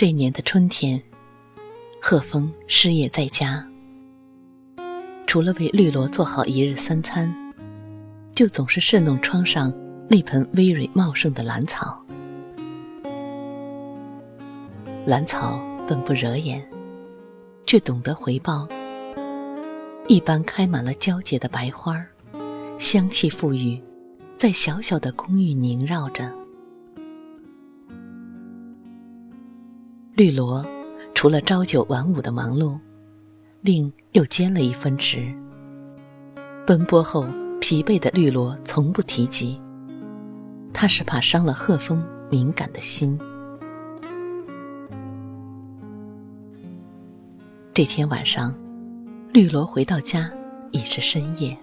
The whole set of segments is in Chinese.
这年的春天，贺峰失业在家，除了为绿萝做好一日三餐，就总是侍弄窗上那盆葳蕤茂盛的兰草。兰草本不惹眼，却懂得回报，一般开满了娇洁的白花，香气馥郁，在小小的公寓萦绕着。绿萝除了朝九晚五的忙碌，另又兼了一分职。奔波后疲惫的绿萝从不提及，他是怕伤了贺峰敏感的心。这天晚上，绿萝回到家已是深夜。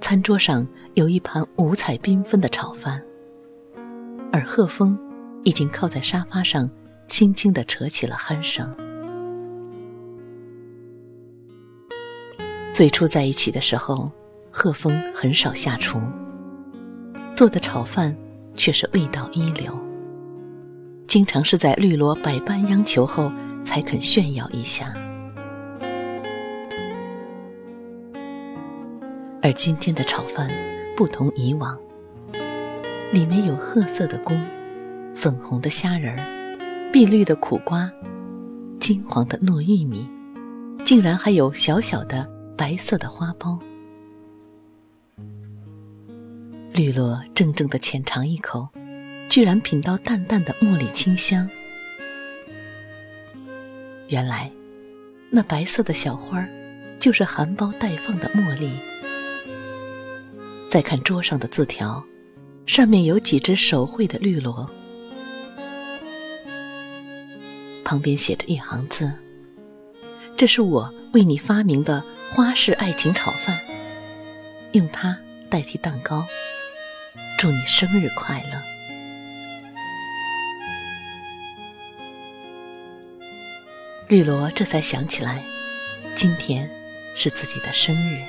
餐桌上有一盘五彩缤纷的炒饭，而贺峰已经靠在沙发上。轻轻的扯起了鼾声。最初在一起的时候，贺峰很少下厨，做的炒饭却是味道一流。经常是在绿萝百般央求后，才肯炫耀一下。而今天的炒饭不同以往，里面有褐色的菇，粉红的虾仁儿。碧绿的苦瓜，金黄的糯玉米，竟然还有小小的白色的花苞。绿萝怔怔的浅尝一口，居然品到淡淡的茉莉清香。原来，那白色的小花儿，就是含苞待放的茉莉。再看桌上的字条，上面有几只手绘的绿萝。旁边写着一行字：“这是我为你发明的花式爱情炒饭，用它代替蛋糕，祝你生日快乐。”绿萝这才想起来，今天是自己的生日。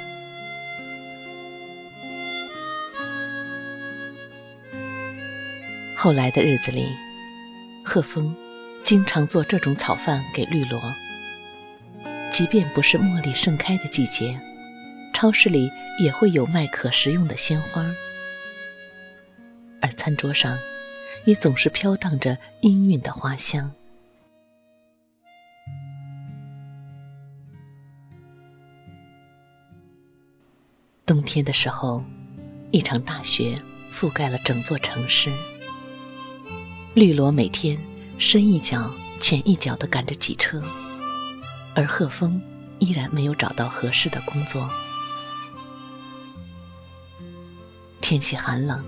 后来的日子里，贺峰。经常做这种炒饭给绿萝。即便不是茉莉盛开的季节，超市里也会有卖可食用的鲜花，而餐桌上也总是飘荡着氤氲的花香。冬天的时候，一场大雪覆盖了整座城市，绿萝每天。深一脚浅一脚的赶着挤车，而贺峰依然没有找到合适的工作。天气寒冷，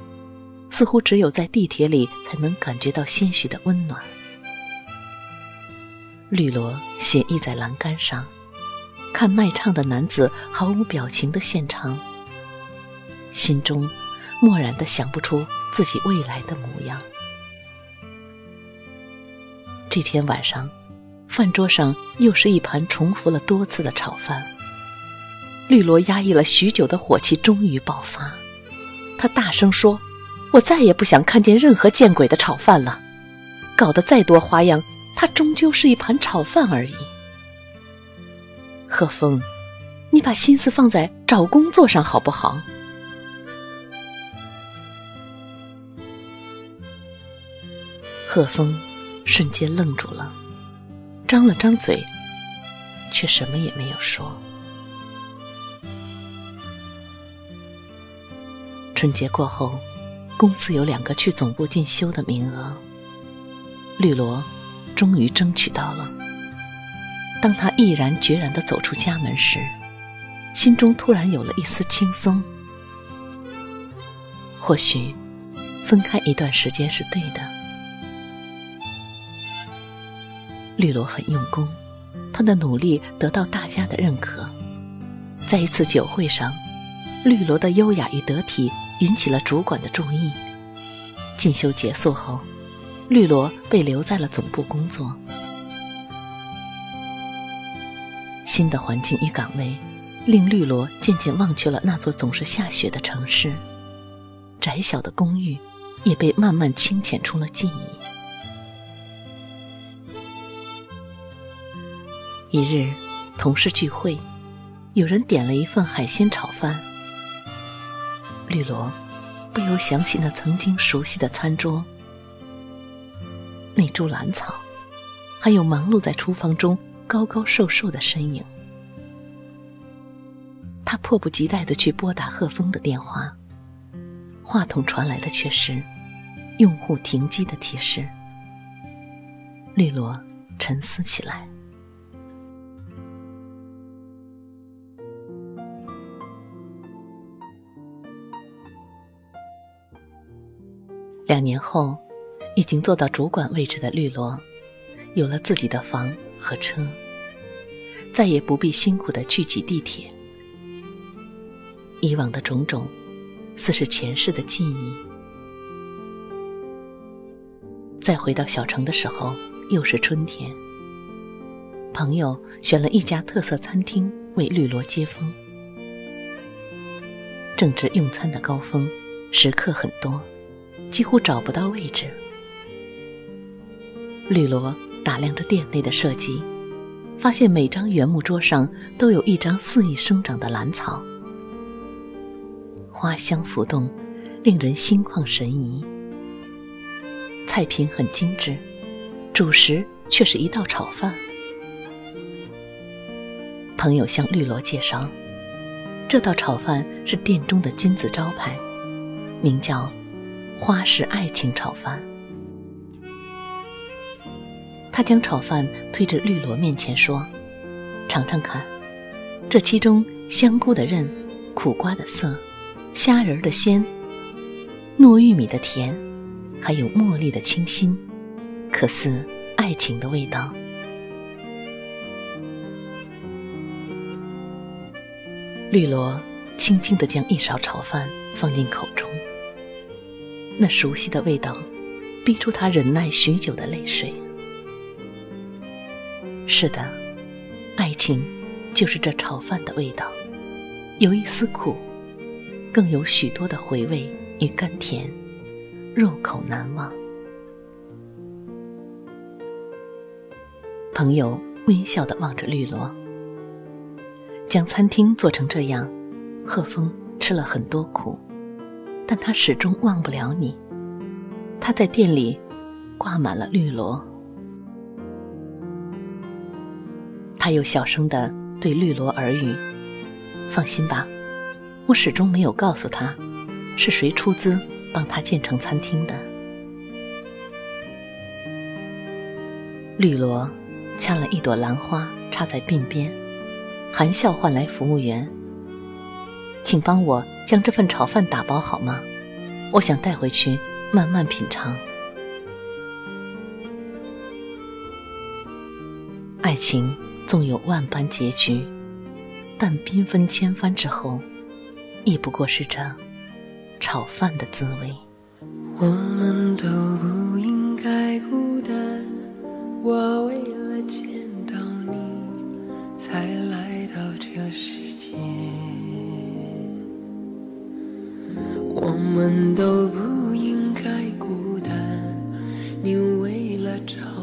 似乎只有在地铁里才能感觉到些许的温暖。绿萝斜倚在栏杆上，看卖唱的男子毫无表情的献唱，心中漠然的想不出自己未来的模样。这天晚上，饭桌上又是一盘重复了多次的炒饭。绿萝压抑了许久的火气终于爆发，他大声说：“我再也不想看见任何见鬼的炒饭了！搞得再多花样，它终究是一盘炒饭而已。”贺峰，你把心思放在找工作上好不好？贺峰瞬间愣住了，张了张嘴，却什么也没有说。春节过后，公司有两个去总部进修的名额，绿萝终于争取到了。当他毅然决然的走出家门时，心中突然有了一丝轻松。或许，分开一段时间是对的。绿萝很用功，他的努力得到大家的认可。在一次酒会上，绿萝的优雅与得体引起了主管的注意。进修结束后，绿萝被留在了总部工作。新的环境与岗位，令绿萝渐渐忘却了那座总是下雪的城市。窄小的公寓也被慢慢清浅出了记忆。一日，同事聚会，有人点了一份海鲜炒饭。绿萝不由想起那曾经熟悉的餐桌，那株兰草，还有忙碌在厨房中高高瘦瘦的身影。他迫不及待的去拨打贺峰的电话。话筒传来的却是用户停机的提示。绿萝沉思起来。两年后，已经做到主管位置的绿萝，有了自己的房和车，再也不必辛苦的去挤地铁。以往的种种。似是前世的记忆。再回到小城的时候，又是春天。朋友选了一家特色餐厅为绿萝接风。正值用餐的高峰，食客很多，几乎找不到位置。绿萝打量着店内的设计，发现每张原木桌上都有一张肆意生长的兰草。花香浮动，令人心旷神怡。菜品很精致，主食却是一道炒饭。朋友向绿萝介绍，这道炒饭是店中的金字招牌，名叫“花式爱情炒饭”。他将炒饭推至绿萝面前说：“尝尝看，这其中香菇的韧，苦瓜的涩。”虾仁的鲜，糯玉米的甜，还有茉莉的清新，可似爱情的味道。绿萝轻轻地将一勺炒饭放进口中，那熟悉的味道，逼出他忍耐许久的泪水。是的，爱情就是这炒饭的味道，有一丝苦。更有许多的回味与甘甜，入口难忘。朋友微笑的望着绿萝，将餐厅做成这样，贺峰吃了很多苦，但他始终忘不了你。他在店里挂满了绿萝，他又小声的对绿萝耳语：“放心吧。”我始终没有告诉他，是谁出资帮他建成餐厅的。绿萝掐了一朵兰花插在鬓边，含笑唤来服务员：“请帮我将这份炒饭打包好吗？我想带回去慢慢品尝。”爱情纵有万般结局，但缤纷千帆之后。亦不过是这炒饭的滋味。我们都不应该孤单，我为了见到你才来到这世界。们都不应该孤单，你为了找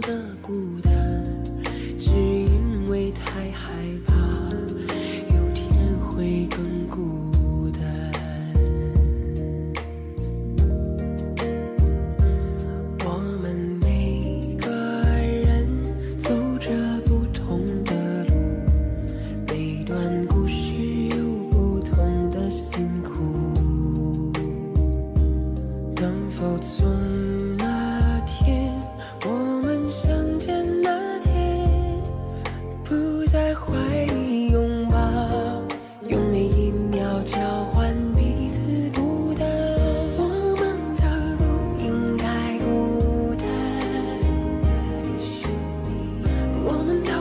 的孤单。woman